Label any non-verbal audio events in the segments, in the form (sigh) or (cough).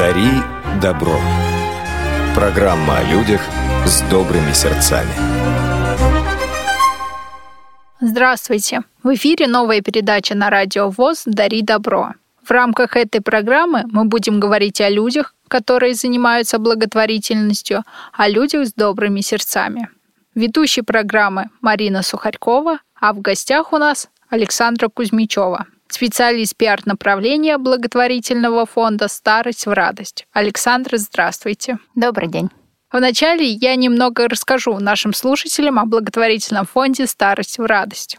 Дари добро. Программа о людях с добрыми сердцами. Здравствуйте! В эфире новая передача на радио ВОЗ «Дари добро». В рамках этой программы мы будем говорить о людях, которые занимаются благотворительностью, о людях с добрыми сердцами. Ведущий программы Марина Сухарькова, а в гостях у нас Александра Кузьмичева, специалист пиар-направления благотворительного фонда «Старость в радость». Александра, здравствуйте. Добрый день. Вначале я немного расскажу нашим слушателям о благотворительном фонде «Старость в радость».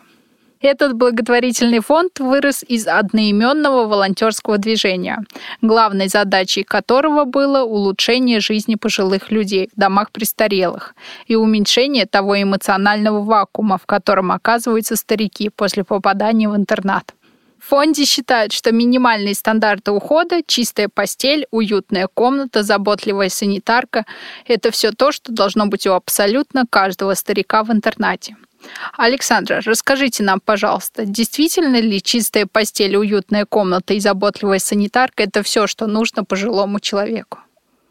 Этот благотворительный фонд вырос из одноименного волонтерского движения, главной задачей которого было улучшение жизни пожилых людей в домах престарелых и уменьшение того эмоционального вакуума, в котором оказываются старики после попадания в интернат. В фонде считают, что минимальные стандарты ухода, чистая постель, уютная комната, заботливая санитарка – это все то, что должно быть у абсолютно каждого старика в интернате. Александра, расскажите нам, пожалуйста, действительно ли чистая постель, уютная комната и заботливая санитарка – это все, что нужно пожилому человеку?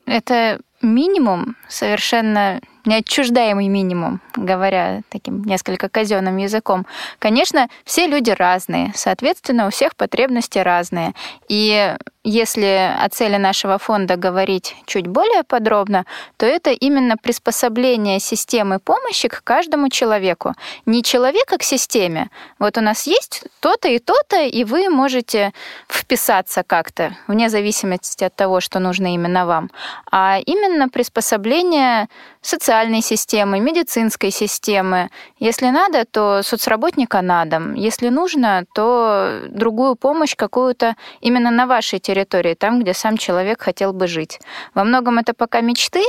Это минимум, совершенно неотчуждаемый минимум, говоря таким несколько казенным языком. Конечно, все люди разные, соответственно, у всех потребности разные. И если о цели нашего фонда говорить чуть более подробно, то это именно приспособление системы помощи к каждому человеку. Не человека к системе. Вот у нас есть то-то и то-то, и вы можете вписаться как-то, вне зависимости от того, что нужно именно вам. А именно приспособление социальной системы, медицинской системы. Если надо, то соцработника на дом. Если нужно, то другую помощь какую-то именно на вашей территории территории, там, где сам человек хотел бы жить. Во многом это пока мечты,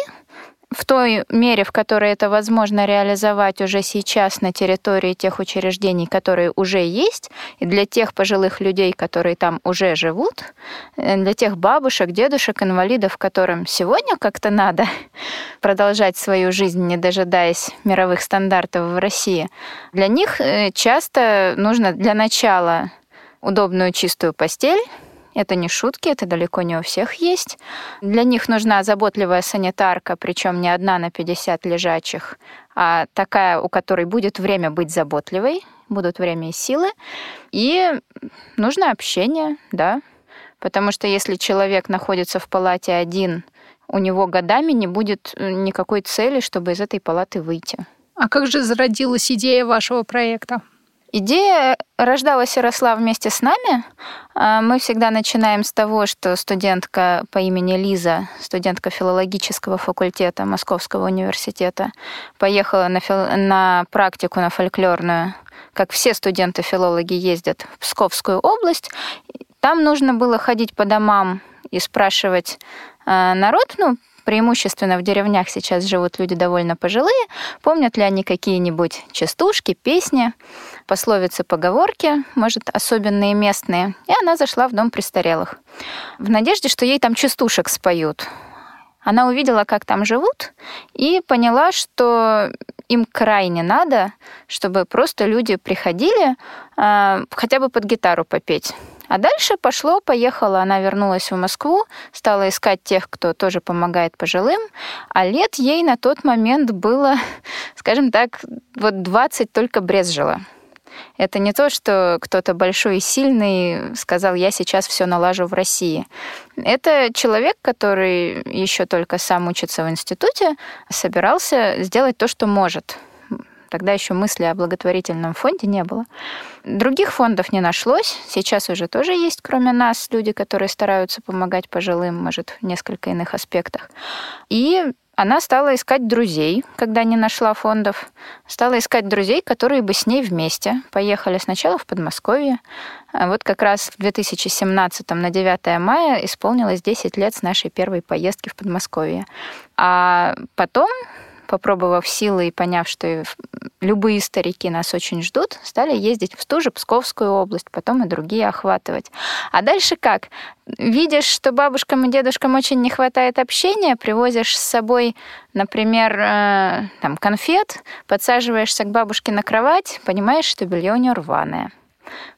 в той мере, в которой это возможно реализовать уже сейчас на территории тех учреждений, которые уже есть, и для тех пожилых людей, которые там уже живут, э, для тех бабушек, дедушек, инвалидов, которым сегодня как-то надо (laughs) продолжать свою жизнь, не дожидаясь мировых стандартов в России, для них э, часто нужно для начала удобную чистую постель, это не шутки, это далеко не у всех есть. Для них нужна заботливая санитарка, причем не одна на 50 лежачих, а такая, у которой будет время быть заботливой, будут время и силы. И нужно общение, да. Потому что если человек находится в палате один, у него годами не будет э, никакой цели, чтобы из этой палаты выйти. А как же зародилась идея вашего проекта? Идея рождалась и росла вместе с нами. А, мы всегда начинаем с того, что студентка по имени Лиза, студентка филологического факультета Московского университета, поехала на, фил... на практику на фольклорную, как все студенты-филологи ездят в Псковскую область. Там нужно было ходить по домам и спрашивать а, народ, ну, преимущественно в деревнях сейчас живут люди довольно пожилые, помнят ли они какие-нибудь частушки, песни, пословицы, поговорки, может, особенные местные. И она зашла в дом престарелых в надежде, что ей там частушек споют. Она увидела, как там живут, и поняла, что им крайне надо, чтобы просто люди приходили э, хотя бы под гитару попеть. А дальше пошло, поехала, она вернулась в Москву, стала искать тех, кто тоже помогает пожилым, а лет ей на тот момент было, (laughs) скажем так, вот 20 только брезжило. Это не то, что кто-то большой и сильный сказал, я сейчас все налажу в России. Это человек, который еще только сам учится в институте, собирался сделать то, что может. Тогда еще мысли о благотворительном фонде не было. Других фондов не нашлось. Сейчас уже тоже есть, кроме нас, люди, которые стараются помогать пожилым, может, в несколько иных аспектах. И она стала искать друзей, когда не нашла фондов. Стала искать друзей, которые бы с ней вместе поехали сначала в Подмосковье. А вот как раз в 2017 на 9 мая исполнилось 10 лет с нашей первой поездки в Подмосковье. А потом попробовав силы и поняв, что любые старики нас очень ждут, стали ездить в ту же Псковскую область, потом и другие охватывать. А дальше как? Видишь, что бабушкам и дедушкам очень не хватает общения, привозишь с собой, например, э, там, конфет, подсаживаешься к бабушке на кровать, понимаешь, что белье у нее рваное.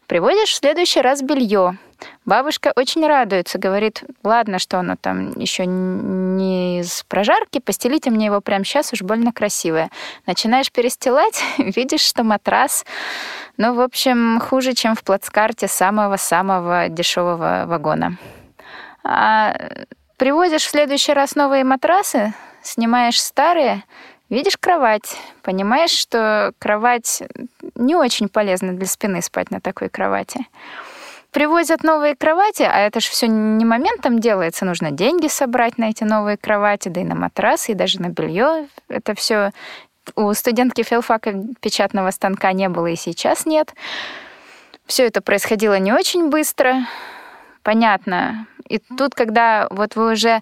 Приводишь в следующий раз белье, Бабушка очень радуется, говорит, ладно, что оно там еще не из прожарки, постелите мне его прямо сейчас, уж больно красивое. Начинаешь перестилать, (laughs) видишь, что матрас, ну, в общем, хуже, чем в плацкарте самого-самого дешевого вагона. А привозишь в следующий раз новые матрасы, снимаешь старые, видишь кровать, понимаешь, что кровать не очень полезна для спины спать на такой кровати привозят новые кровати, а это же все не моментом делается, нужно деньги собрать на эти новые кровати, да и на матрасы, и даже на белье. Это все у студентки филфака печатного станка не было и сейчас нет. Все это происходило не очень быстро, понятно. И тут, когда вот вы уже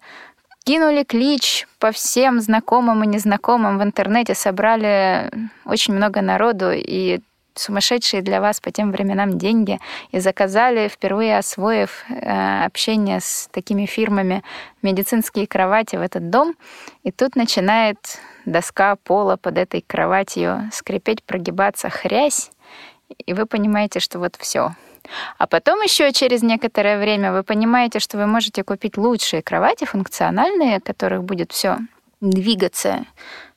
кинули клич по всем знакомым и незнакомым в интернете, собрали очень много народу, и сумасшедшие для вас по тем временам деньги и заказали, впервые освоив э, общение с такими фирмами, медицинские кровати в этот дом. И тут начинает доска пола под этой кроватью скрипеть, прогибаться, хрясь, и вы понимаете, что вот все. А потом еще через некоторое время вы понимаете, что вы можете купить лучшие кровати, функциональные, которых будет все двигаться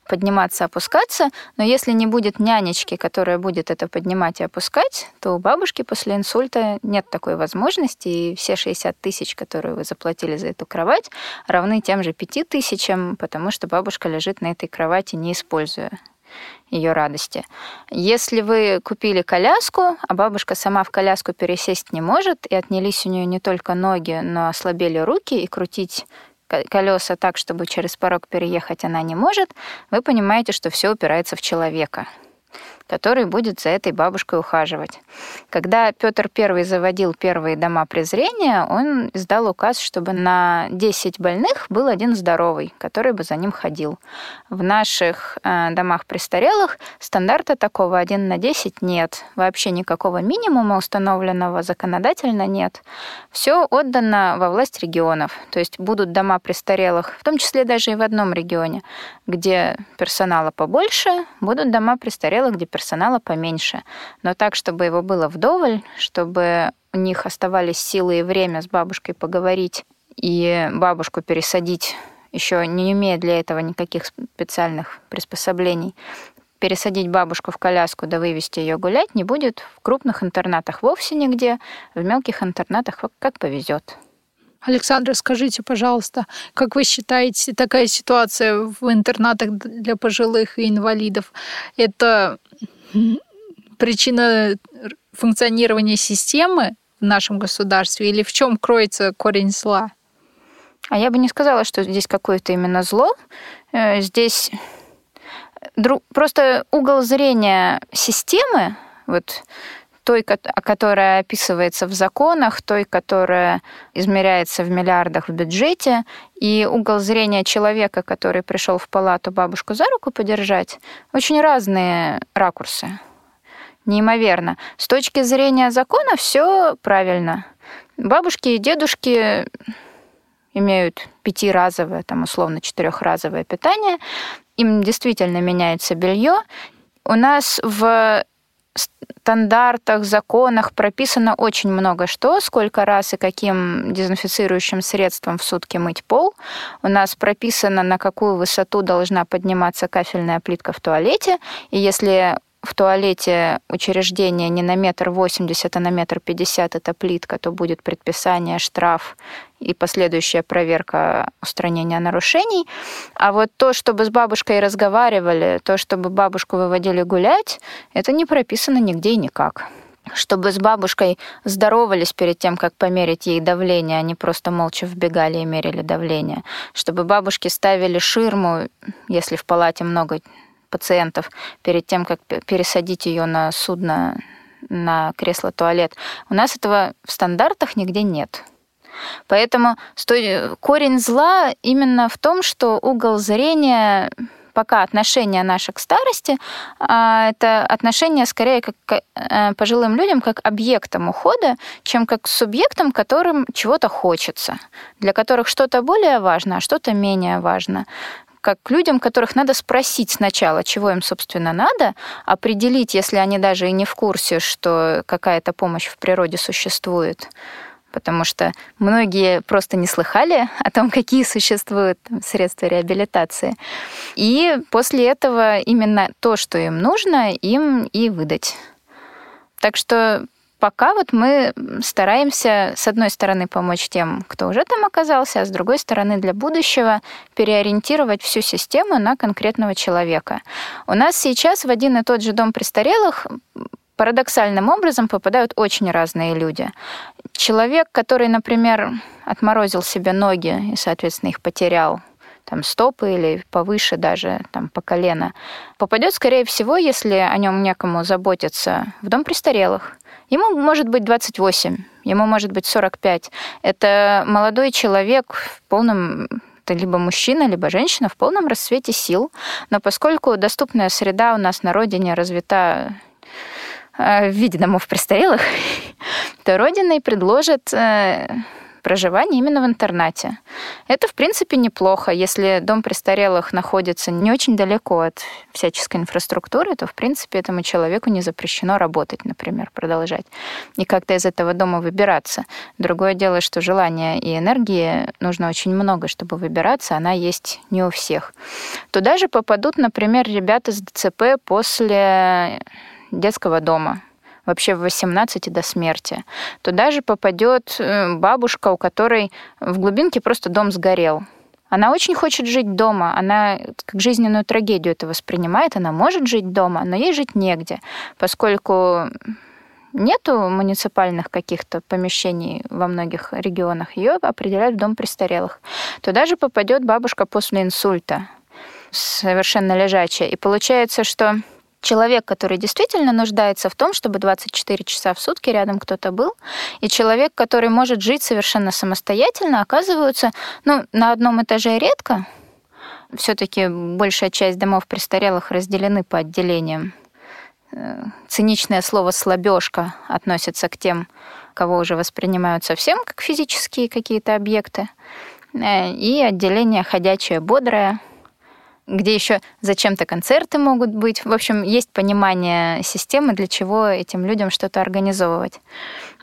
подниматься, опускаться, но если не будет нянечки, которая будет это поднимать и опускать, то у бабушки после инсульта нет такой возможности, и все 60 тысяч, которые вы заплатили за эту кровать, равны тем же 5 тысячам, потому что бабушка лежит на этой кровати, не используя ее радости. Если вы купили коляску, а бабушка сама в коляску пересесть не может, и отнялись у нее не только ноги, но ослабели руки, и крутить колеса так, чтобы через порог переехать она не может, вы понимаете, что все упирается в человека который будет за этой бабушкой ухаживать. Когда Петр I заводил первые дома презрения, он издал указ, чтобы на 10 больных был один здоровый, который бы за ним ходил. В наших э, домах престарелых стандарта такого 1 на 10 нет. Вообще никакого минимума установленного законодательно нет. Все отдано во власть регионов. То есть будут дома престарелых, в том числе даже и в одном регионе, где персонала побольше, будут дома престарелых, где персонала поменьше, но так, чтобы его было вдоволь, чтобы у них оставались силы и время с бабушкой поговорить и бабушку пересадить, еще не имея для этого никаких специальных приспособлений, пересадить бабушку в коляску да вывести ее гулять не будет в крупных интернатах вовсе нигде, в мелких интернатах как повезет. Александра, скажите, пожалуйста, как вы считаете, такая ситуация в интернатах для пожилых и инвалидов, это причина функционирования системы в нашем государстве или в чем кроется корень зла? А я бы не сказала, что здесь какое-то именно зло. Э, здесь просто угол зрения системы, вот той, которая описывается в законах, той, которая измеряется в миллиардах в бюджете, и угол зрения человека, который пришел в палату бабушку за руку подержать, очень разные ракурсы. Неимоверно. С точки зрения закона все правильно. Бабушки и дедушки имеют пятиразовое, там условно четырехразовое питание, им действительно меняется белье. У нас в стандартах, законах прописано очень много что, сколько раз и каким дезинфицирующим средством в сутки мыть пол. У нас прописано, на какую высоту должна подниматься кафельная плитка в туалете. И если в туалете учреждения не на метр восемьдесят, а на метр пятьдесят это плитка, то будет предписание, штраф и последующая проверка устранения нарушений. А вот то, чтобы с бабушкой разговаривали, то, чтобы бабушку выводили гулять, это не прописано нигде и никак чтобы с бабушкой здоровались перед тем, как померить ей давление, они просто молча вбегали и мерили давление, чтобы бабушки ставили ширму, если в палате много пациентов перед тем, как пересадить ее на судно, на кресло-туалет. У нас этого в стандартах нигде нет. Поэтому корень зла именно в том, что угол зрения пока отношение наше к старости, а, это отношение скорее как к э, пожилым людям как объектам ухода, чем как к субъектам, которым чего-то хочется, для которых что-то более важно, а что-то менее важно как к людям, которых надо спросить сначала, чего им, собственно, надо, определить, если они даже и не в курсе, что какая-то помощь в природе существует, потому что многие просто не слыхали о том, (laughs) какие существуют средства реабилитации. И после этого именно то, что им нужно, им и выдать. Так что пока вот мы стараемся, с одной стороны, помочь тем, кто уже там оказался, а с другой стороны, для будущего переориентировать всю систему на конкретного человека. У нас сейчас в один и тот же дом престарелых парадоксальным образом попадают очень разные люди. Человек, который, например, отморозил себе ноги и, соответственно, их потерял, там стопы или повыше даже, там по колено, попадет, скорее всего, если о нем некому заботиться, в дом престарелых. Ему может быть 28, ему может быть 45. Это молодой человек в полном это либо мужчина, либо женщина в полном расцвете сил. Но поскольку доступная среда у нас на родине развита э, в виде домов престарелых, (laughs) то Родиной предложит проживание именно в интернате. Это, в принципе, неплохо. Если дом престарелых находится не очень далеко от всяческой инфраструктуры, то, в принципе, этому человеку не запрещено работать, например, продолжать. И как-то из этого дома выбираться. Другое дело, что желания и энергии нужно очень много, чтобы выбираться. Она есть не у всех. Туда же попадут, например, ребята с ДЦП после детского дома вообще в 18 до смерти. Туда же попадет э, бабушка, у которой в глубинке просто дом сгорел. Она очень хочет жить дома, она как жизненную трагедию это воспринимает, она может жить дома, но ей жить негде, поскольку нету муниципальных каких-то помещений во многих регионах, ее определяют в дом престарелых. Туда же попадет бабушка после инсульта, совершенно лежачая. И получается, что человек, который действительно нуждается в том, чтобы 24 часа в сутки рядом кто-то был, и человек, который может жить совершенно самостоятельно, оказываются ну, на одном этаже редко. Все-таки большая часть домов престарелых разделены по отделениям. Э, циничное слово «слабежка» относится к тем, кого уже воспринимают совсем как физические какие-то объекты. Э, и отделение ходячее, бодрое — где еще зачем-то концерты могут быть. В общем, есть понимание системы, для чего этим людям что-то организовывать.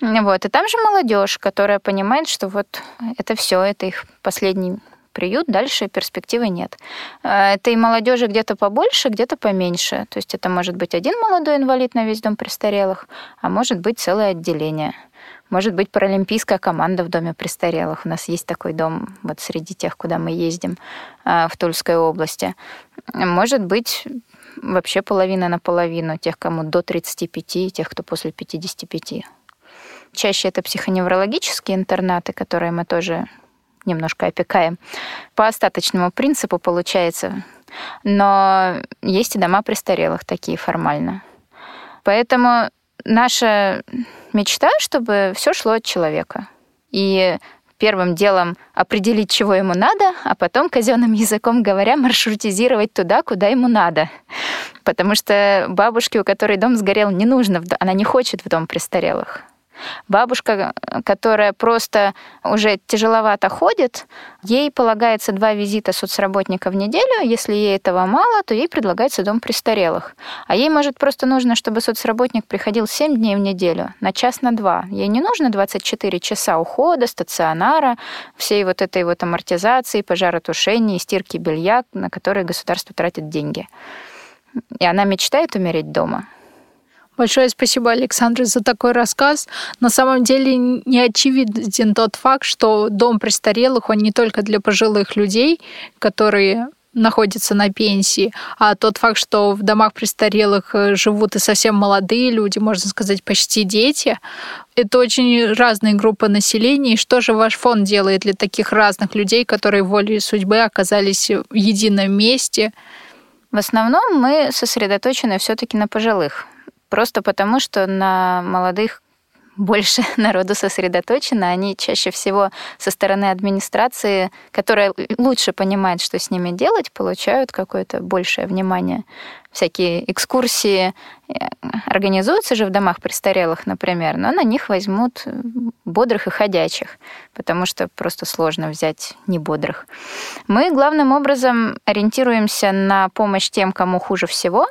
Вот. И там же молодежь, которая понимает, что вот это все, это их последний приют, дальше перспективы нет. А, этой молодежи где-то побольше, где-то поменьше. То есть это может быть один молодой инвалид на весь дом престарелых, а может быть целое отделение. Может быть, паралимпийская команда в Доме престарелых. У нас есть такой дом вот среди тех, куда мы ездим в Тульской области. Может быть, вообще половина на половину тех, кому до 35, и тех, кто после 55. Чаще это психоневрологические интернаты, которые мы тоже немножко опекаем. По остаточному принципу получается. Но есть и дома престарелых такие формально. Поэтому наша мечта, чтобы все шло от человека. И первым делом определить, чего ему надо, а потом, казенным языком говоря, маршрутизировать туда, куда ему надо. Потому что бабушке, у которой дом сгорел, не нужно, она не хочет в дом престарелых. Бабушка, которая просто уже тяжеловато ходит, ей полагается два визита соцработника в неделю. Если ей этого мало, то ей предлагается дом престарелых. А ей, может, просто нужно, чтобы соцработник приходил 7 дней в неделю, на час, на два. Ей не нужно 24 часа ухода, стационара, всей вот этой вот амортизации, пожаротушения, стирки белья, на которые государство тратит деньги. И она мечтает умереть дома. Большое спасибо, Александр, за такой рассказ. На самом деле не очевиден тот факт, что дом престарелых, он не только для пожилых людей, которые находятся на пенсии, а тот факт, что в домах престарелых э, живут и совсем молодые люди, можно сказать, почти дети, это очень разные группы населения. И что же ваш фонд делает для таких разных людей, которые волей судьбы оказались в едином месте? В основном мы сосредоточены все-таки на пожилых Просто потому, что на молодых больше (laughs) народу сосредоточено, они чаще всего со стороны администрации, которая лучше понимает, что с ними делать, получают какое-то большее внимание всякие экскурсии э, организуются же в домах престарелых, например, но на них возьмут бодрых и ходячих, потому что просто сложно взять небодрых. Мы главным образом ориентируемся на помощь тем, кому хуже всего.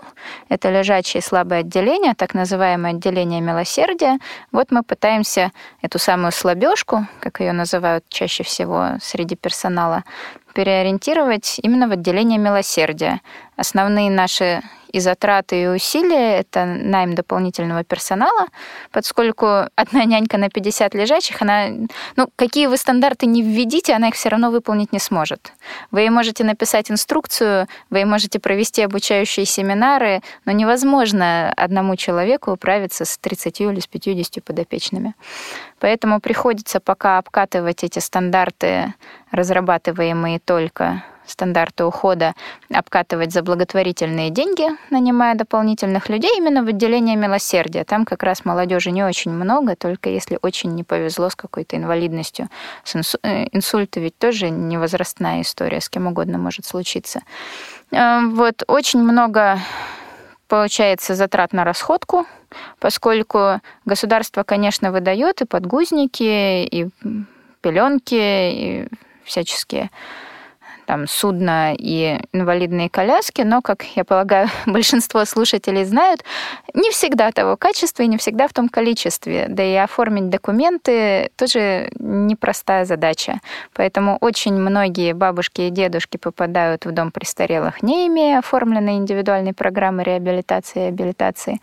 Это лежачие слабые отделения, так называемое отделение милосердия. Вот мы пытаемся эту самую слабежку, как ее называют чаще всего среди персонала, переориентировать именно в отделение милосердия. Основные наши и затраты, и усилия — это найм дополнительного персонала, поскольку одна нянька на 50 лежачих, она, ну, какие вы стандарты не введите, она их все равно выполнить не сможет. Вы ей можете написать инструкцию, вы ей можете провести обучающие семинары, но невозможно одному человеку управиться с 30 или с 50 подопечными. Поэтому приходится пока обкатывать эти стандарты, разрабатываемые только стандарты ухода обкатывать за благотворительные деньги, нанимая дополнительных людей именно в отделение милосердия. Там как раз молодежи не очень много, только если очень не повезло с какой-то инвалидностью. Инсу... Э, инсульты ведь тоже не возрастная история, с кем угодно может случиться. Э, вот очень много получается затрат на расходку, поскольку государство, конечно, выдает и подгузники, и пеленки, и всяческие там судно и инвалидные коляски, но, как я полагаю, (laughs) большинство слушателей знают, не всегда того качества и не всегда в том количестве. Да и оформить документы тоже непростая задача. Поэтому очень многие бабушки и дедушки попадают в дом престарелых, не имея оформленной индивидуальной программы реабилитации и абилитации.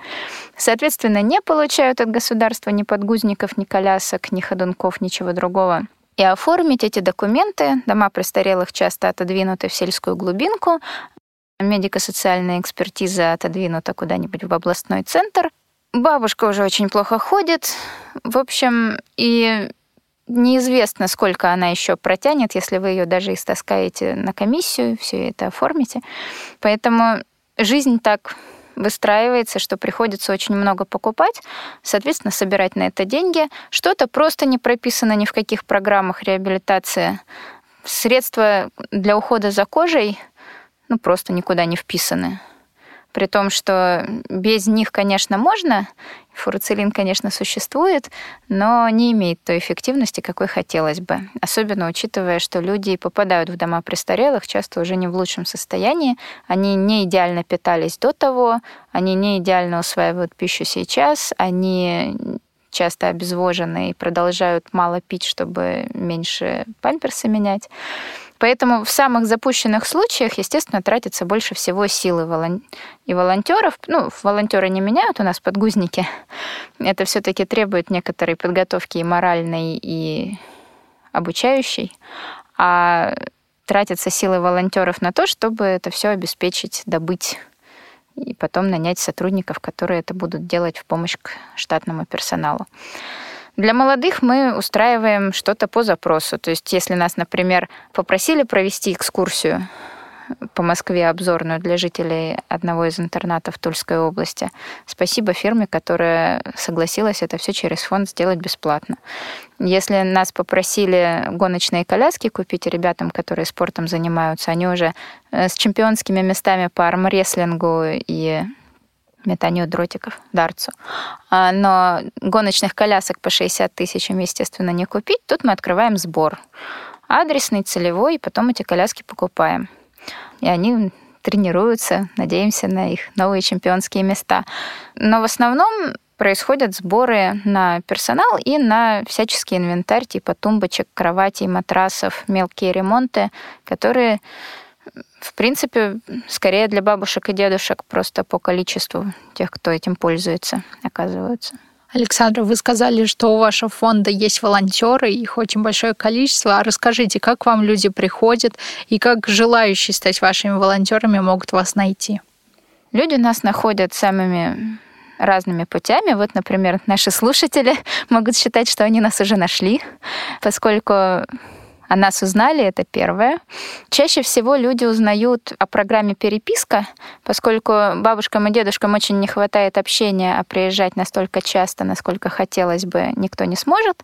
Соответственно, не получают от государства ни подгузников, ни колясок, ни ходунков, ничего другого и оформить эти документы. Дома престарелых часто отодвинуты в сельскую глубинку, медико-социальная экспертиза отодвинута куда-нибудь в областной центр. Бабушка уже очень плохо ходит. В общем, и неизвестно, сколько она еще протянет, если вы ее даже истаскаете на комиссию, все это оформите. Поэтому жизнь так выстраивается, что приходится очень много покупать, соответственно, собирать на это деньги. Что-то просто не прописано ни в каких программах реабилитации. Средства для ухода за кожей ну, просто никуда не вписаны. При том, что без них, конечно, можно, фурацилин, конечно, существует, но не имеет той эффективности, какой хотелось бы. Особенно учитывая, что люди попадают в дома престарелых часто уже не в лучшем состоянии. Они не идеально питались до того, они не идеально усваивают пищу сейчас, они часто обезвожены и продолжают мало пить, чтобы меньше памперсы менять. Поэтому в самых запущенных случаях, естественно, тратится больше всего силы и волонтеров. Ну, волонтеры не меняют у нас подгузники. (laughs) Это все-таки требует некоторой подготовки и моральной, и обучающей. А тратятся силы волонтеров на то, чтобы это все обеспечить, добыть и потом нанять сотрудников, которые это будут делать в помощь к штатному персоналу. Для молодых мы устраиваем что-то по запросу. То есть, если нас, например, попросили провести экскурсию по Москве обзорную для жителей одного из интернатов Тульской области. Спасибо фирме, которая согласилась это все через фонд сделать бесплатно. Если нас попросили гоночные коляски купить ребятам, которые спортом занимаются, они уже э, с чемпионскими местами по армрестлингу и метанию дротиков, дарцу. А, но гоночных колясок по 60 тысяч естественно, не купить. Тут мы открываем сбор. Адресный, целевой, и потом эти коляски покупаем. И они тренируются, надеемся на их новые чемпионские места. Но в основном происходят сборы на персонал и на всяческий инвентарь типа тумбочек, кроватей, матрасов, мелкие ремонты, которые в принципе, скорее для бабушек и дедушек просто по количеству тех, кто этим пользуется, оказываются. Александра, вы сказали, что у вашего фонда есть волонтеры, их очень большое количество. А расскажите, как вам люди приходят и как желающие стать вашими волонтерами могут вас найти? Люди нас находят самыми разными путями. Вот, например, наши слушатели (laughs) могут считать, что они нас уже нашли, поскольку о нас узнали, это первое. Чаще всего люди узнают о программе «Переписка», поскольку бабушкам и дедушкам очень не хватает общения, а приезжать настолько часто, насколько хотелось бы, никто не сможет,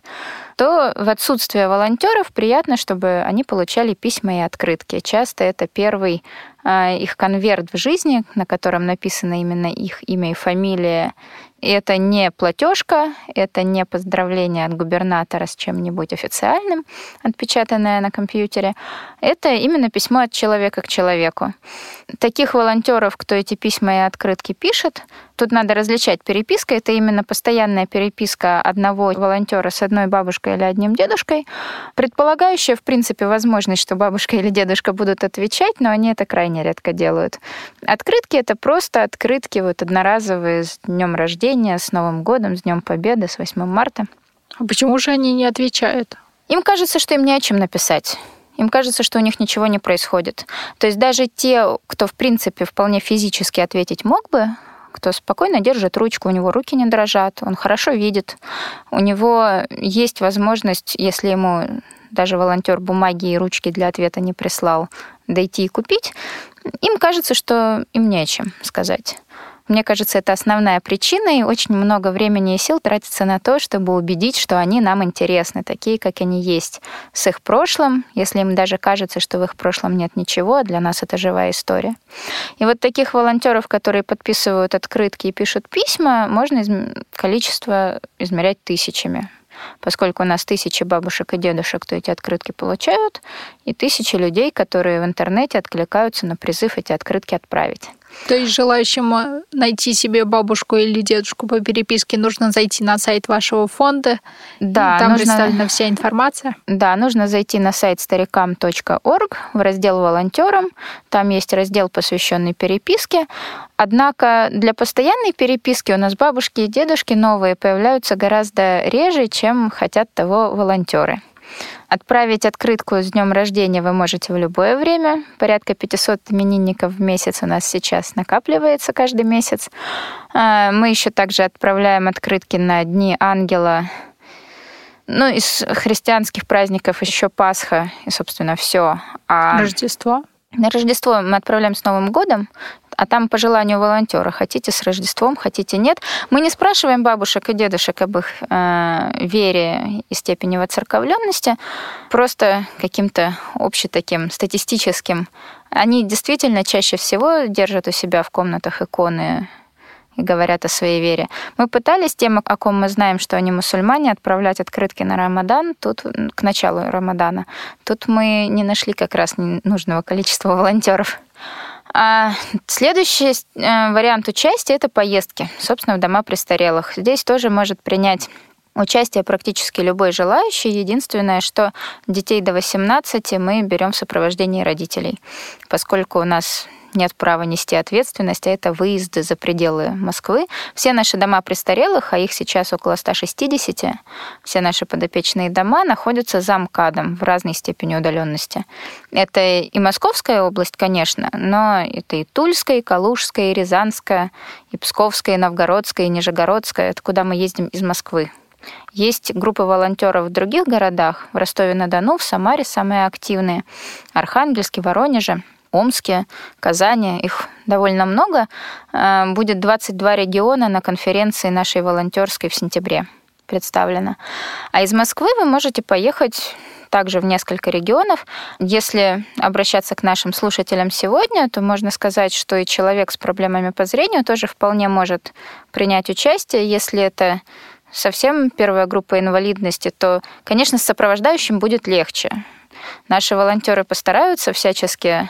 то в отсутствие волонтеров приятно, чтобы они получали письма и открытки. Часто это первый а, их конверт в жизни, на котором написано именно их имя и фамилия, это не платежка, это не поздравление от губернатора с чем-нибудь официальным, отпечатанное на компьютере. Это именно письмо от человека к человеку. Таких волонтеров, кто эти письма и открытки пишет, тут надо различать. Переписка — это именно постоянная переписка одного волонтера с одной бабушкой или одним дедушкой, предполагающая, в принципе, возможность, что бабушка или дедушка будут отвечать, но они это крайне редко делают. Открытки — это просто открытки вот одноразовые с днем рождения, с Новым годом, с Днем Победы, с 8 марта. А почему же они не отвечают? Им кажется, что им не о чем написать. Им кажется, что у них ничего не происходит. То есть даже те, кто, в принципе, вполне физически ответить мог бы, кто спокойно держит ручку, у него руки не дрожат, он хорошо видит, у него есть возможность, если ему даже волонтер бумаги и ручки для ответа не прислал, дойти и купить, им кажется, что им не о чем сказать. Мне кажется, это основная причина, и очень много времени и сил тратится на то, чтобы убедить, что они нам интересны, такие, как они есть, с их прошлым, если им даже кажется, что в их прошлом нет ничего, а для нас это живая история. И вот таких волонтеров, которые подписывают открытки и пишут письма, можно из... количество измерять тысячами поскольку у нас тысячи бабушек и дедушек, кто эти открытки получают, и тысячи людей, которые в интернете откликаются на призыв эти открытки отправить. То есть желающим э, найти себе бабушку или дедушку по переписке нужно зайти на сайт вашего фонда. Да, там нужно... представлена вся информация. Да, нужно зайти на сайт старикам.орг в раздел волонтерам. Там есть раздел, посвященный переписке. Однако для постоянной переписки у нас бабушки и дедушки новые появляются гораздо реже, чем хотят того волонтеры. Отправить открытку с днем рождения вы можете в любое время. Порядка 500 именинников в месяц у нас сейчас накапливается каждый месяц. А, мы еще также отправляем открытки на Дни Ангела. Ну, из христианских праздников еще Пасха и, собственно, все. А Рождество? На Рождество мы отправляем с Новым годом а там по желанию волонтера. Хотите с Рождеством, хотите нет. Мы не спрашиваем бабушек и дедушек об их э, вере и степени воцерковленности, просто каким-то общим таким статистическим. Они действительно чаще всего держат у себя в комнатах иконы и говорят о своей вере. Мы пытались тем, о ком мы знаем, что они мусульмане, отправлять открытки на Рамадан, тут к началу Рамадана. Тут мы не нашли как раз нужного количества волонтеров. А следующий э, вариант участия – это поездки, собственно, в дома престарелых. Здесь тоже может принять участие практически любой желающий. Единственное, что детей до 18 мы берем в сопровождении родителей, поскольку у нас нет права нести ответственность, а это выезды за пределы Москвы. Все наши дома престарелых, а их сейчас около 160, все наши подопечные дома находятся за МКАДом в разной степени удаленности. Это и Московская область, конечно, но это и Тульская, и Калужская, и Рязанская, и Псковская, и Новгородская, и Нижегородская. Это куда мы ездим из Москвы. Есть группы волонтеров в других городах, в Ростове-на-Дону, в Самаре самые активные, Архангельске, Воронеже – Омске, Казани, их довольно много. Э, будет 22 региона на конференции нашей волонтерской в сентябре представлено. А из Москвы вы можете поехать также в несколько регионов. Если обращаться к нашим слушателям сегодня, то можно сказать, что и человек с проблемами по зрению тоже вполне может принять участие, если это совсем первая группа инвалидности, то, конечно, с сопровождающим будет легче. Наши волонтеры постараются всячески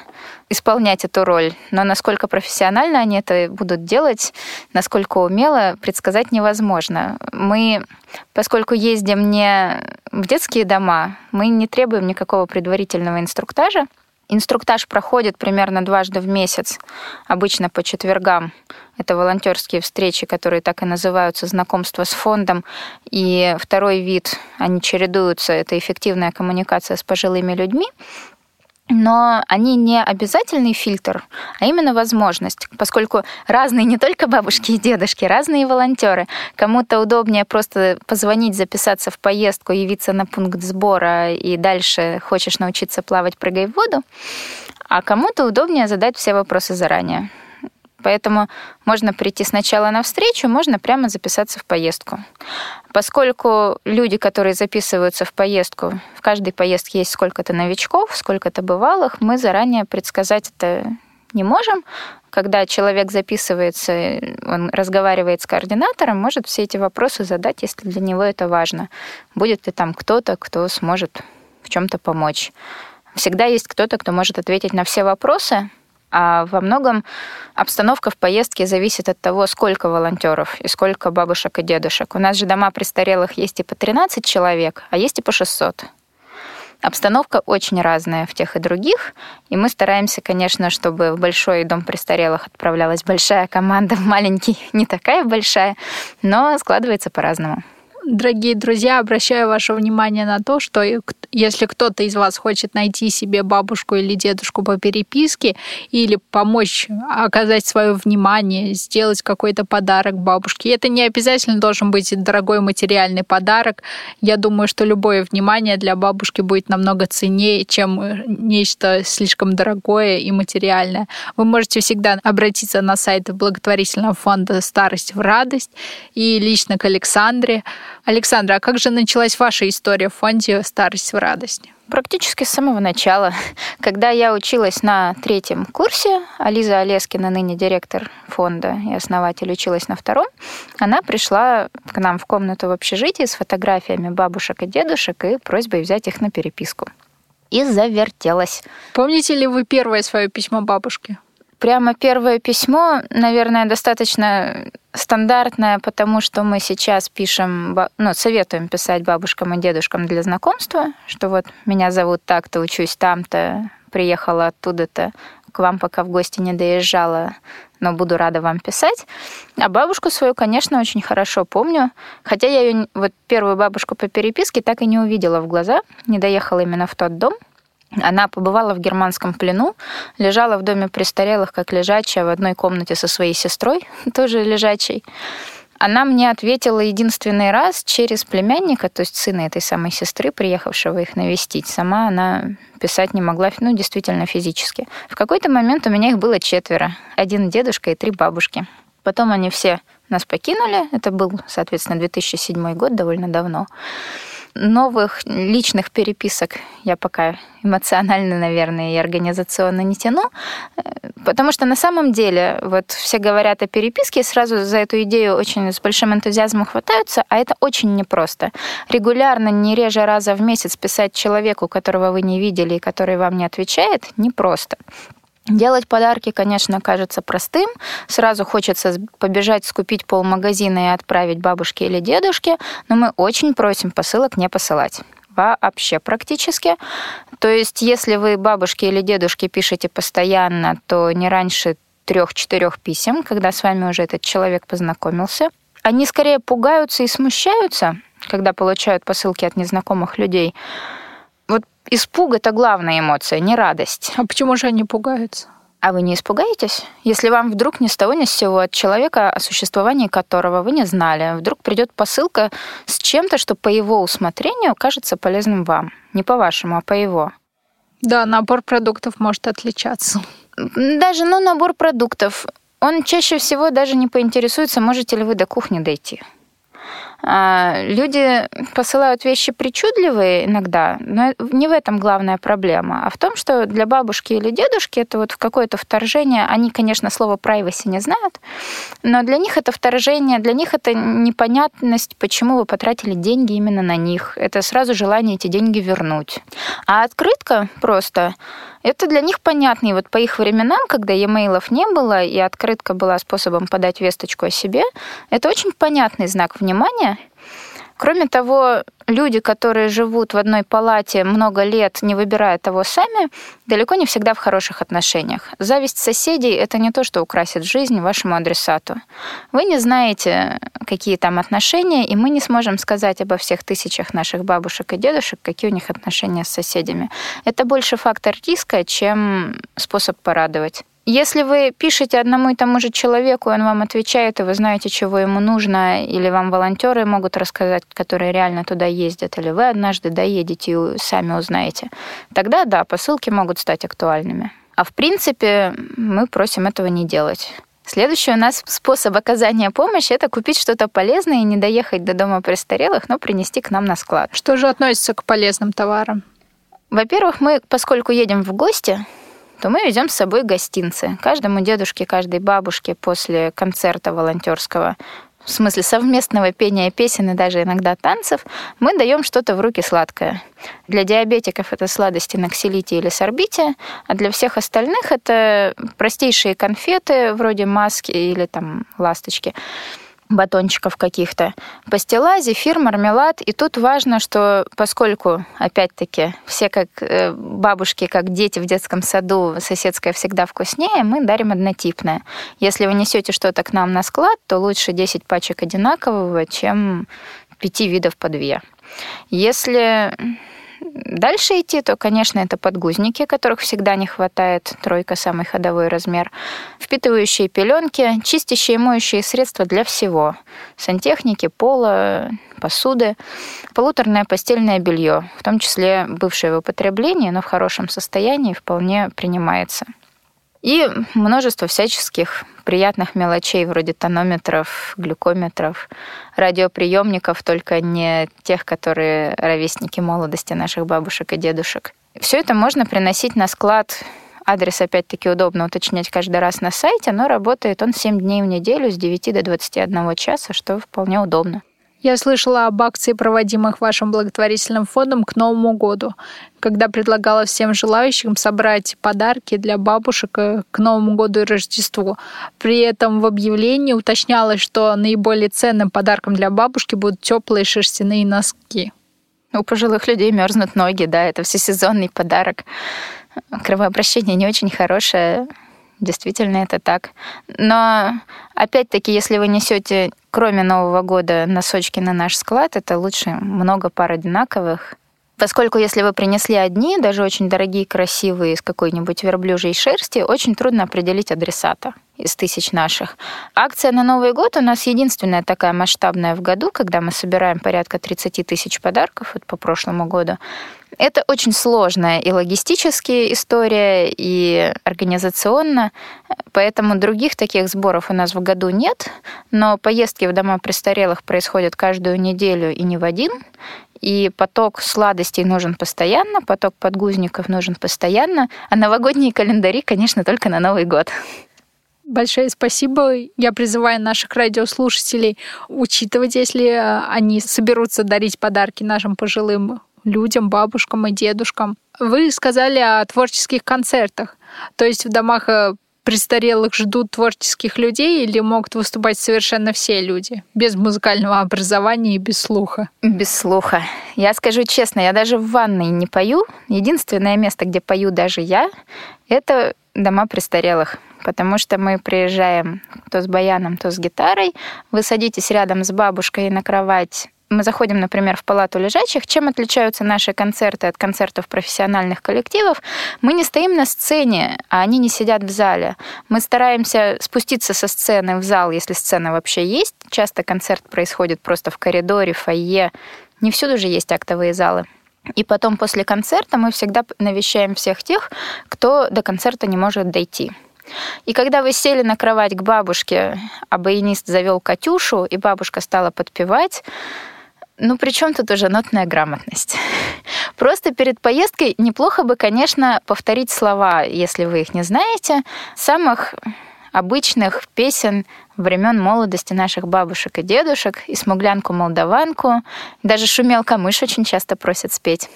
исполнять эту роль, но насколько профессионально они это будут делать, насколько умело, предсказать невозможно. Мы, поскольку ездим не в детские дома, мы не требуем никакого предварительного инструктажа, Инструктаж проходит примерно дважды в месяц, обычно по четвергам. Это волонтерские встречи, которые так и называются знакомство с фондом. И второй вид, они чередуются, это эффективная коммуникация с пожилыми людьми но они не обязательный фильтр, а именно возможность, поскольку разные не только бабушки и дедушки, разные волонтеры. Кому-то удобнее просто позвонить, записаться в поездку, явиться на пункт сбора и дальше хочешь научиться плавать, прыгай в воду, а кому-то удобнее задать все вопросы заранее. Поэтому можно прийти сначала на встречу, можно прямо записаться в поездку. Поскольку люди, которые записываются в поездку, в каждой поездке есть сколько-то новичков, сколько-то бывалых, мы заранее предсказать это не можем. Когда человек записывается, он разговаривает с координатором, может все эти вопросы задать, если для него это важно. Будет ли там кто-то, кто сможет в чем-то помочь. Всегда есть кто-то, кто может ответить на все вопросы, а во многом обстановка в поездке зависит от того, сколько волонтеров и сколько бабушек и дедушек. У нас же дома престарелых есть и по 13 человек, а есть и по 600. Обстановка очень разная в тех и других, и мы стараемся, конечно, чтобы в большой дом престарелых отправлялась большая команда, в (laughs) маленький не такая большая, но складывается по-разному. Дорогие друзья, обращаю ваше внимание на то, что если кто-то из вас хочет найти себе бабушку или дедушку по переписке или помочь оказать свое внимание, сделать какой-то подарок бабушке, это не обязательно должен быть дорогой материальный подарок. Я думаю, что любое внимание для бабушки будет намного ценнее, чем нечто слишком дорогое и материальное. Вы можете всегда обратиться на сайт благотворительного фонда «Старость в радость» и лично к Александре. Александра, а как же началась ваша история в фонде «Старость в радость»? Практически с самого начала. Когда я училась на третьем курсе, Ализа Олескина, ныне директор фонда и основатель, училась на втором, она пришла к нам в комнату в общежитии с фотографиями бабушек и дедушек и просьбой взять их на переписку. И завертелась. Помните ли вы первое свое письмо бабушке? Прямо первое письмо, наверное, достаточно стандартное, потому что мы сейчас пишем, ну, советуем писать бабушкам и дедушкам для знакомства, что вот меня зовут так-то, учусь там-то, приехала оттуда-то, к вам пока в гости не доезжала, но буду рада вам писать. А бабушку свою, конечно, очень хорошо помню, хотя я ее, вот первую бабушку по переписке так и не увидела в глаза, не доехала именно в тот дом, она побывала в германском плену, лежала в доме престарелых, как лежачая, в одной комнате со своей сестрой, (laughs) тоже лежачей. Она мне ответила единственный раз через племянника, то есть сына этой самой сестры, приехавшего их навестить. Сама она писать не могла, ну, действительно, физически. В какой-то момент у меня их было четверо. Один дедушка и три бабушки. Потом они все нас покинули. Это был, соответственно, 2007 год, довольно давно новых личных переписок я пока эмоционально, наверное, и организационно не тяну, э, потому что на самом деле вот все говорят о переписке, сразу за эту идею очень с большим энтузиазмом хватаются, а это очень непросто. Регулярно, не реже раза в месяц писать человеку, которого вы не видели и который вам не отвечает, непросто. Делать подарки, конечно, кажется простым. Сразу хочется побежать, скупить полмагазина и отправить бабушке или дедушке, но мы очень просим посылок не посылать вообще практически. То есть, если вы бабушке или дедушке пишете постоянно, то не раньше трех-четырех писем, когда с вами уже этот человек познакомился. Они скорее пугаются и смущаются, когда получают посылки от незнакомых людей, Испуг — это главная эмоция, не радость. А почему же они пугаются? А вы не испугаетесь? Если вам вдруг ни с того ни с сего от человека, о существовании которого вы не знали, вдруг придет посылка с чем-то, что по его усмотрению кажется полезным вам. Не по вашему, а по его. Да, набор продуктов может отличаться. Даже, ну, набор продуктов. Он чаще всего даже не поинтересуется, можете ли вы до кухни дойти. А, люди посылают вещи причудливые иногда, но не в этом главная проблема, а в том, что для бабушки или дедушки это вот какое-то вторжение. Они, конечно, слово privacy не знают, но для них это вторжение, для них это непонятность, почему вы потратили деньги именно на них. Это сразу желание эти деньги вернуть. А открытка просто это для них понятно. И вот по их временам, когда e-mail не было, и открытка была способом подать весточку о себе, это очень понятный знак внимания. Кроме того, люди, которые живут в одной палате много лет, не выбирая того сами, далеко не всегда в хороших отношениях. Зависть соседей — это не то, что украсит жизнь вашему адресату. Вы не знаете, какие там отношения, и мы не сможем сказать обо всех тысячах наших бабушек и дедушек, какие у них отношения с соседями. Это больше фактор риска, чем способ порадовать. Если вы пишете одному и тому же человеку, и он вам отвечает, и вы знаете, чего ему нужно, или вам волонтеры могут рассказать, которые реально туда ездят, или вы однажды доедете и сами узнаете, тогда да, посылки могут стать актуальными. А в принципе мы просим этого не делать. Следующий у нас способ оказания помощи – это купить что-то полезное и не доехать до дома престарелых, но принести к нам на склад. Что же относится к полезным товарам? Во-первых, мы, поскольку едем в гости, то мы везем с собой гостинцы. Каждому дедушке, каждой бабушке после концерта волонтерского в смысле совместного пения песен и даже иногда танцев, мы даем что-то в руки сладкое. Для диабетиков это сладости на ксилите или сорбите, а для всех остальных это простейшие конфеты вроде маски или там ласточки батончиков каких-то. Пастила, зефир, мармелад. И тут важно, что поскольку, опять-таки, все как э, бабушки, как дети в детском саду, соседская всегда вкуснее, мы дарим однотипное. Если вы несете что-то к нам на склад, то лучше 10 пачек одинакового, чем 5 видов по 2. Если дальше идти, то, конечно, это подгузники, которых всегда не хватает, тройка самый ходовой размер, впитывающие пеленки, чистящие и моющие средства для всего, сантехники, пола, посуды, полуторное постельное белье, в том числе бывшее в употреблении, но в хорошем состоянии вполне принимается. И множество всяческих приятных мелочей вроде тонометров, глюкометров, радиоприемников, только не тех, которые ровесники молодости наших бабушек и дедушек. Все это можно приносить на склад Адрес, опять-таки, удобно уточнять каждый раз на сайте, но работает он 7 дней в неделю с 9 до 21 часа, что вполне удобно. Я слышала об акции, проводимых вашим благотворительным фондом к Новому году, когда предлагала всем желающим собрать подарки для бабушек э, к Новому году и Рождеству. При этом в объявлении уточнялось, что наиболее ценным подарком для бабушки будут теплые шерстяные носки. У пожилых людей мерзнут ноги, да, это всесезонный подарок. Кровообращение не очень хорошее, действительно это так. Но опять-таки, если вы несете кроме Нового года носочки на наш склад, это лучше много пар одинаковых. Поскольку если вы принесли одни, даже очень дорогие, красивые, из какой-нибудь верблюжьей шерсти, очень трудно определить адресата из тысяч наших. Акция на Новый год у нас единственная такая масштабная в году, когда мы собираем порядка 30 тысяч подарков вот по прошлому году. Это очень сложная и логистическая история, и организационно, поэтому других таких сборов у нас в году нет, но поездки в дома престарелых происходят каждую неделю и не в один, и поток сладостей нужен постоянно, поток подгузников нужен постоянно, а новогодние календари, конечно, только на Новый год. Большое спасибо. Я призываю наших радиослушателей учитывать, если они соберутся дарить подарки нашим пожилым людям, бабушкам и дедушкам. Вы сказали о творческих концертах. То есть в домах э, престарелых ждут творческих людей или могут выступать совершенно все люди, без музыкального образования и без слуха? Без слуха. Я скажу честно, я даже в ванной не пою. Единственное место, где пою даже я, это дома престарелых потому что мы приезжаем то с баяном, то с гитарой. Вы садитесь рядом с бабушкой на кровать мы заходим, например, в палату лежачих, чем отличаются наши концерты от концертов профессиональных коллективов? Мы не стоим на сцене, а они не сидят в зале. Мы стараемся спуститься со сцены в зал, если сцена вообще есть. Часто концерт происходит просто в коридоре, в фойе. Не всюду же есть актовые залы. И потом после концерта мы всегда навещаем всех тех, кто до концерта не может дойти. И когда вы сели на кровать к бабушке, а баянист завел Катюшу, и бабушка стала подпевать, ну, при чем тут уже нотная грамотность? (laughs) Просто перед поездкой неплохо бы, конечно, повторить слова, если вы их не знаете, самых обычных песен времен молодости наших бабушек и дедушек, и смуглянку-молдаванку, даже шумелка-мышь очень часто просят спеть.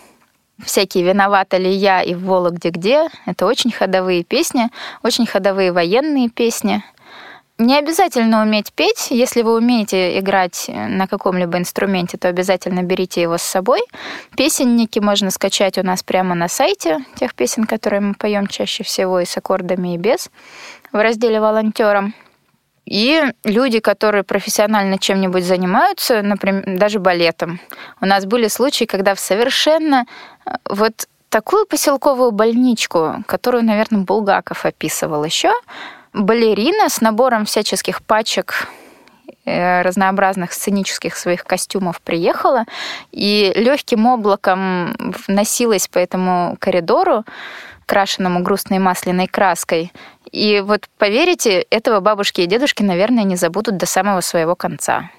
Всякие «Виновата ли я» и «В Вологде где» — это очень ходовые песни, очень ходовые военные песни — не обязательно уметь петь. Если вы умеете играть на каком-либо инструменте, то обязательно берите его с собой. Песенники можно скачать у нас прямо на сайте тех песен, которые мы поем чаще всего и с аккордами, и без, в разделе «Волонтерам». И люди, которые профессионально чем-нибудь занимаются, например, даже балетом. У нас были случаи, когда в совершенно э, вот такую поселковую больничку, которую, наверное, Булгаков описывал еще, балерина с набором всяческих пачек э, разнообразных сценических своих костюмов приехала и легким облаком носилась по этому коридору, крашенному грустной масляной краской. И вот поверите, этого бабушки и дедушки, наверное, не забудут до самого своего конца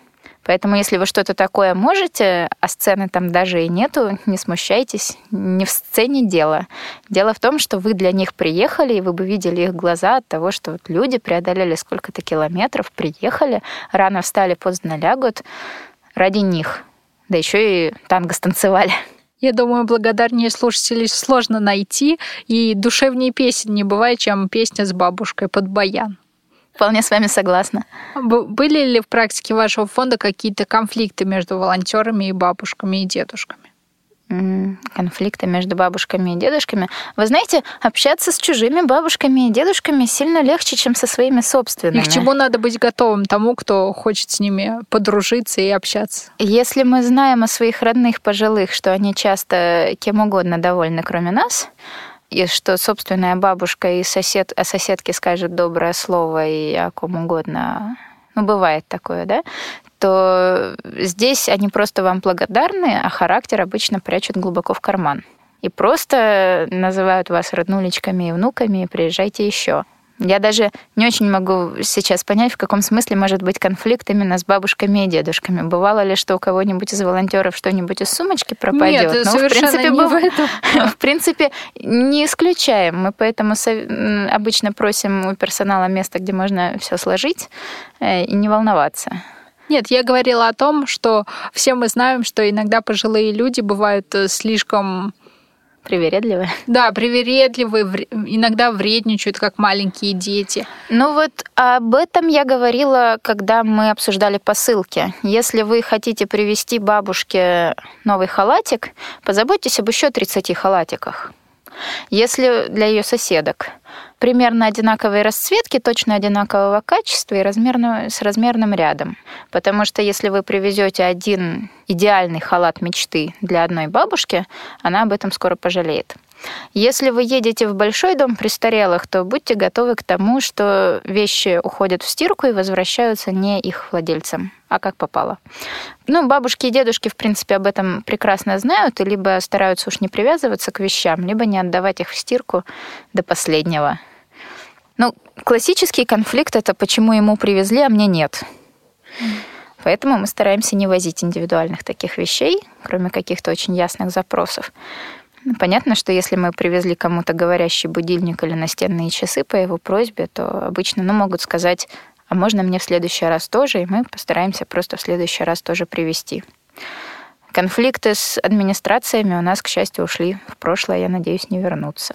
Поэтому, если вы что-то такое можете, а сцены там даже и нету, не смущайтесь, не в сцене дело. Дело в том, что вы для них приехали, и вы бы видели их глаза от того, что вот люди преодолели сколько-то километров, приехали, рано встали, поздно лягут ради них. Да еще и танго станцевали. Я думаю, благодарнее слушателей сложно найти, и душевнее песен не бывает, чем песня с бабушкой под баян. Вполне с вами согласна. Были ли в практике вашего фонда какие-то конфликты между волонтерами и бабушками и дедушками? конфликты между бабушками и дедушками. Вы знаете, общаться с чужими бабушками и дедушками сильно легче, чем со своими собственными. И к чему надо быть готовым тому, кто хочет с ними подружиться и общаться? Если мы знаем о своих родных пожилых, что они часто кем угодно довольны, кроме нас, и что собственная бабушка и сосед, о соседке скажет доброе слово и о ком угодно ну, бывает такое, да, то здесь они просто вам благодарны, а характер обычно прячут глубоко в карман. И просто называют вас роднулечками и внуками, и приезжайте еще. Я даже не очень могу сейчас понять, в каком смысле может быть конфликт именно с бабушками и дедушками. Бывало ли, что у кого-нибудь из волонтеров что-нибудь из сумочки пропадет? Нет, ну, совершенно в принципе, не быв... в этом. (laughs) В принципе, не исключаем. Мы поэтому обычно просим у персонала место, где можно все сложить э, и не волноваться. Нет, я говорила о том, что все мы знаем, что иногда пожилые люди бывают э, слишком Привередливые? Да, привередливые, иногда вредничают, как маленькие дети. Ну вот об этом я говорила, когда мы обсуждали посылки. Если вы хотите привезти бабушке новый халатик, позаботьтесь об еще 30 халатиках. Если для ее соседок примерно одинаковой расцветки, точно одинакового качества и размерно, с размерным рядом. Потому что если вы привезете один идеальный халат мечты для одной бабушки, она об этом скоро пожалеет. Если вы едете в большой дом престарелых, то будьте готовы к тому, что вещи уходят в стирку и возвращаются не их владельцам, а как попало. Ну, бабушки и дедушки, в принципе, об этом прекрасно знают, и либо стараются уж не привязываться к вещам, либо не отдавать их в стирку до последнего. Ну, классический конфликт — это почему ему привезли, а мне нет. Поэтому мы стараемся не возить индивидуальных таких вещей, кроме каких-то очень ясных запросов. Понятно, что если мы привезли кому-то говорящий будильник или настенные часы по его просьбе, то обычно ну, могут сказать, а можно мне в следующий раз тоже, и мы постараемся просто в следующий раз тоже привезти. Конфликты с администрациями у нас, к счастью, ушли в прошлое, я надеюсь, не вернутся.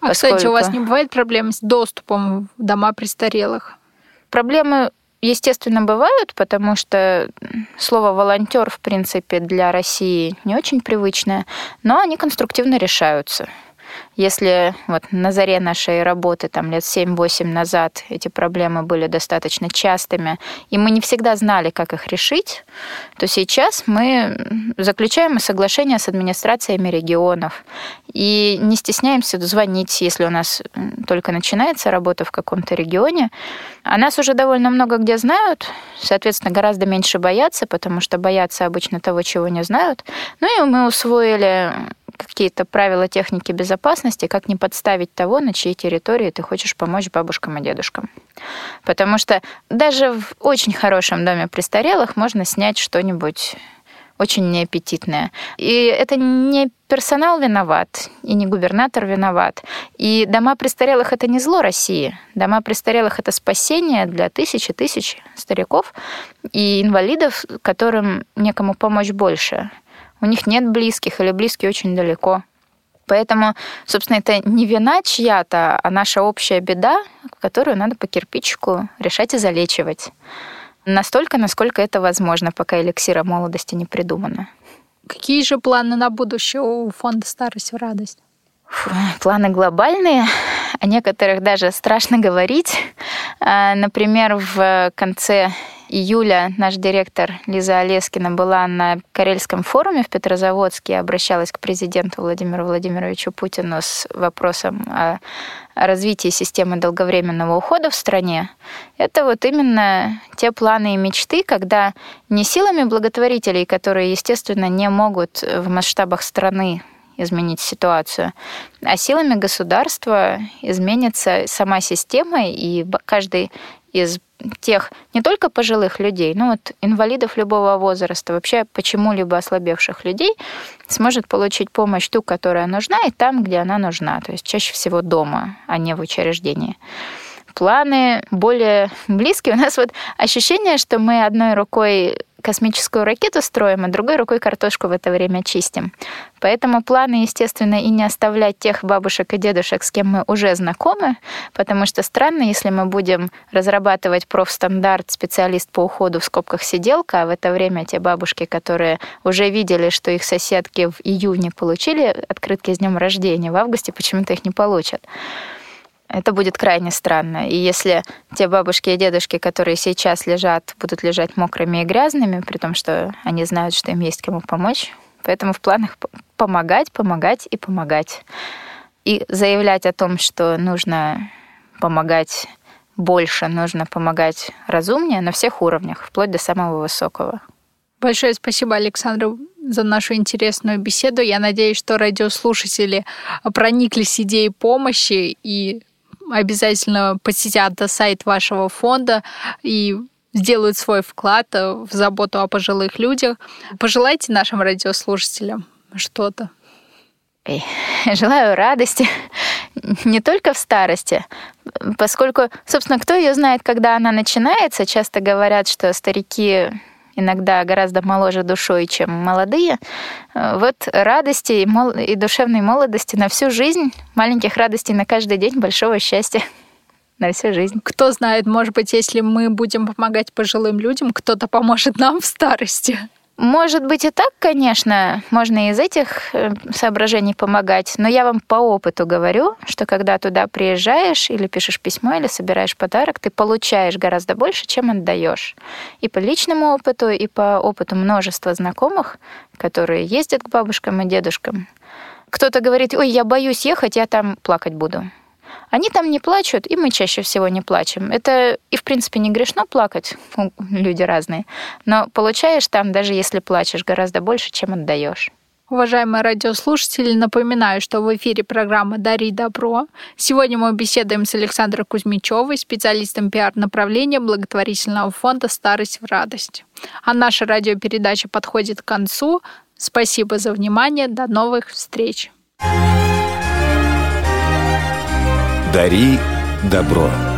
А, поскольку... кстати, у вас не бывает проблем с доступом в дома престарелых? Проблемы естественно, бывают, потому что слово волонтер, в принципе, для России не очень привычное, но они конструктивно решаются. Если вот на заре нашей работы, там лет 7-8 назад, эти проблемы были достаточно частыми, и мы не всегда знали, как их решить, то сейчас мы заключаем соглашения с администрациями регионов и не стесняемся звонить, если у нас только начинается работа в каком-то регионе. О нас уже довольно много где знают, соответственно, гораздо меньше боятся, потому что боятся обычно того, чего не знают. Ну и мы усвоили какие-то правила техники безопасности, как не подставить того, на чьей территории ты хочешь помочь бабушкам и дедушкам. Потому что даже в очень хорошем доме престарелых можно снять что-нибудь очень неаппетитное. И это не персонал виноват, и не губернатор виноват. И дома престарелых — это не зло России. Дома престарелых — это спасение для тысячи тысяч стариков и инвалидов, которым некому помочь больше у них нет близких или близкие очень далеко. Поэтому, собственно, это не вина чья-то, а наша общая беда, которую надо по кирпичику решать и залечивать. Настолько, насколько это возможно, пока эликсира молодости не придумано. Какие же планы на будущее у фонда «Старость в радость»? Фу, планы глобальные, о некоторых даже страшно говорить. А, например, в конце июля наш директор Лиза Олескина была на Карельском форуме в Петрозаводске и обращалась к президенту Владимиру Владимировичу Путину с вопросом о развитии системы долговременного ухода в стране. Это вот именно те планы и мечты, когда не силами благотворителей, которые, естественно, не могут в масштабах страны изменить ситуацию, а силами государства изменится сама система, и каждый из тех не только пожилых людей, но вот инвалидов любого возраста, вообще почему-либо ослабевших людей, сможет получить помощь ту, которая нужна, и там, где она нужна, то есть чаще всего дома, а не в учреждении планы более близкие. (laughs) У нас вот ощущение, что мы одной рукой космическую ракету строим, а другой рукой картошку в это время чистим. Поэтому планы, естественно, и не оставлять тех бабушек и дедушек, с кем мы уже знакомы, потому что странно, если мы будем разрабатывать профстандарт специалист по уходу в скобках сиделка, а в это время те бабушки, которые уже видели, что их соседки в июне получили открытки с днем рождения, в августе почему-то их не получат. Это будет крайне странно. И если те бабушки и дедушки, которые сейчас лежат, будут лежать мокрыми и грязными, при том, что они знают, что им есть кому помочь, поэтому в планах помогать, помогать и помогать. И заявлять о том, что нужно помогать больше, нужно помогать разумнее на всех уровнях, вплоть до самого высокого. Большое спасибо, Александр, за нашу интересную беседу. Я надеюсь, что радиослушатели прониклись идеей помощи и обязательно посетят сайт вашего фонда и сделают свой вклад в заботу о пожилых людях. Пожелайте нашим радиослушателям что-то. Желаю радости не только в старости, поскольку, собственно, кто ее знает, когда она начинается. Часто говорят, что старики иногда гораздо моложе душой, чем молодые. Э, вот радости и, мол... и душевной молодости на всю жизнь, маленьких радостей на каждый день, большого счастья (laughs) на всю жизнь. Кто знает, может быть, если мы будем помогать пожилым людям, кто-то поможет нам в старости. Может быть и так, конечно, можно из этих э, соображений помогать, но я вам по опыту говорю, что когда туда приезжаешь или пишешь письмо, или собираешь подарок, ты получаешь гораздо больше, чем отдаешь. И по личному опыту, и по опыту множества знакомых, которые ездят к бабушкам и дедушкам. Кто-то говорит, ой, я боюсь ехать, я там плакать буду. Они там не плачут, и мы чаще всего не плачем. Это и, в принципе, не грешно плакать, (laughs) люди разные, но получаешь там, даже если плачешь, гораздо больше, чем отдаешь. Уважаемые радиослушатели, напоминаю, что в эфире программа «Дари добро». Сегодня мы беседуем с Александрой Кузьмичевой, специалистом пиар-направления благотворительного фонда «Старость в радость». А наша радиопередача подходит к концу. Спасибо за внимание. До новых встреч. Дари добро.